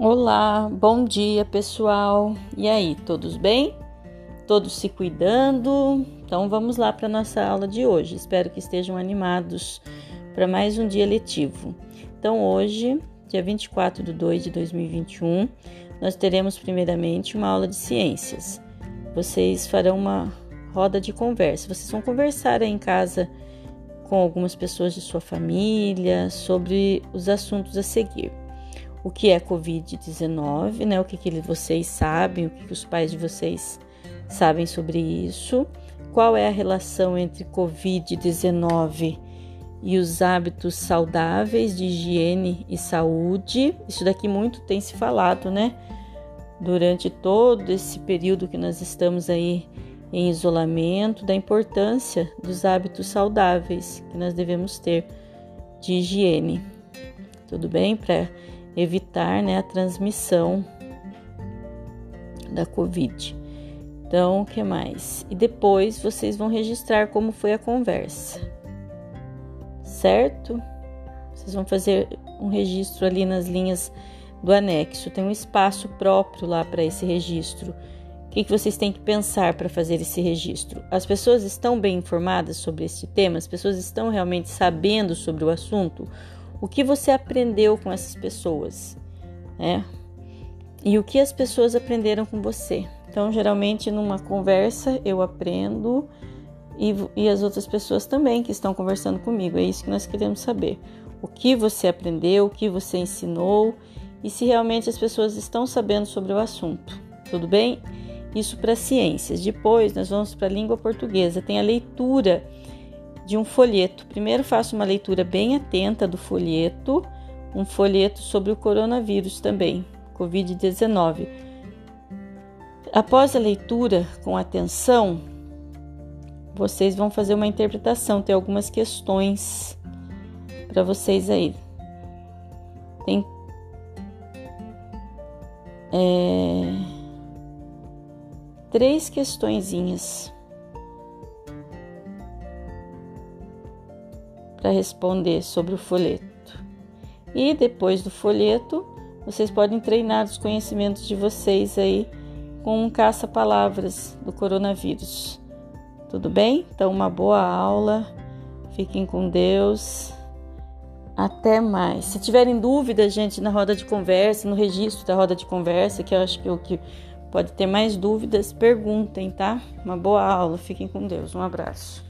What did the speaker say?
Olá, bom dia pessoal. E aí, todos bem? Todos se cuidando? Então vamos lá para nossa aula de hoje. Espero que estejam animados para mais um dia letivo. Então hoje, dia 24 de 2 de 2021, nós teremos primeiramente uma aula de ciências. Vocês farão uma roda de conversa. Vocês vão conversar aí em casa com algumas pessoas de sua família sobre os assuntos a seguir o que é Covid-19, né? O que, que vocês sabem, o que, que os pais de vocês sabem sobre isso, qual é a relação entre Covid-19 e os hábitos saudáveis de higiene e saúde. Isso daqui muito tem se falado, né? Durante todo esse período que nós estamos aí em isolamento, da importância dos hábitos saudáveis que nós devemos ter de higiene. Tudo bem? Para evitar né, a transmissão da Covid. Então, o que mais? E depois vocês vão registrar como foi a conversa, certo? Vocês vão fazer um registro ali nas linhas do anexo. Tem um espaço próprio lá para esse registro. O que, que vocês têm que pensar para fazer esse registro? As pessoas estão bem informadas sobre esse tema? As pessoas estão realmente sabendo sobre o assunto? O que você aprendeu com essas pessoas, né? E o que as pessoas aprenderam com você. Então, geralmente, numa conversa, eu aprendo e, e as outras pessoas também que estão conversando comigo. É isso que nós queremos saber. O que você aprendeu, o que você ensinou e se realmente as pessoas estão sabendo sobre o assunto. Tudo bem? Isso para ciências. Depois, nós vamos para a língua portuguesa. Tem a leitura de um folheto. Primeiro faço uma leitura bem atenta do folheto, um folheto sobre o coronavírus também, Covid-19. Após a leitura com atenção, vocês vão fazer uma interpretação, tem algumas questões para vocês aí. Tem é, três questõezinhas para responder sobre o folheto. E depois do folheto, vocês podem treinar os conhecimentos de vocês aí com um caça-palavras do coronavírus. Tudo bem? Então, uma boa aula. Fiquem com Deus. Até mais. Se tiverem dúvidas, gente, na roda de conversa, no registro da roda de conversa, que eu acho que o que pode ter mais dúvidas, perguntem, tá? Uma boa aula. Fiquem com Deus. Um abraço.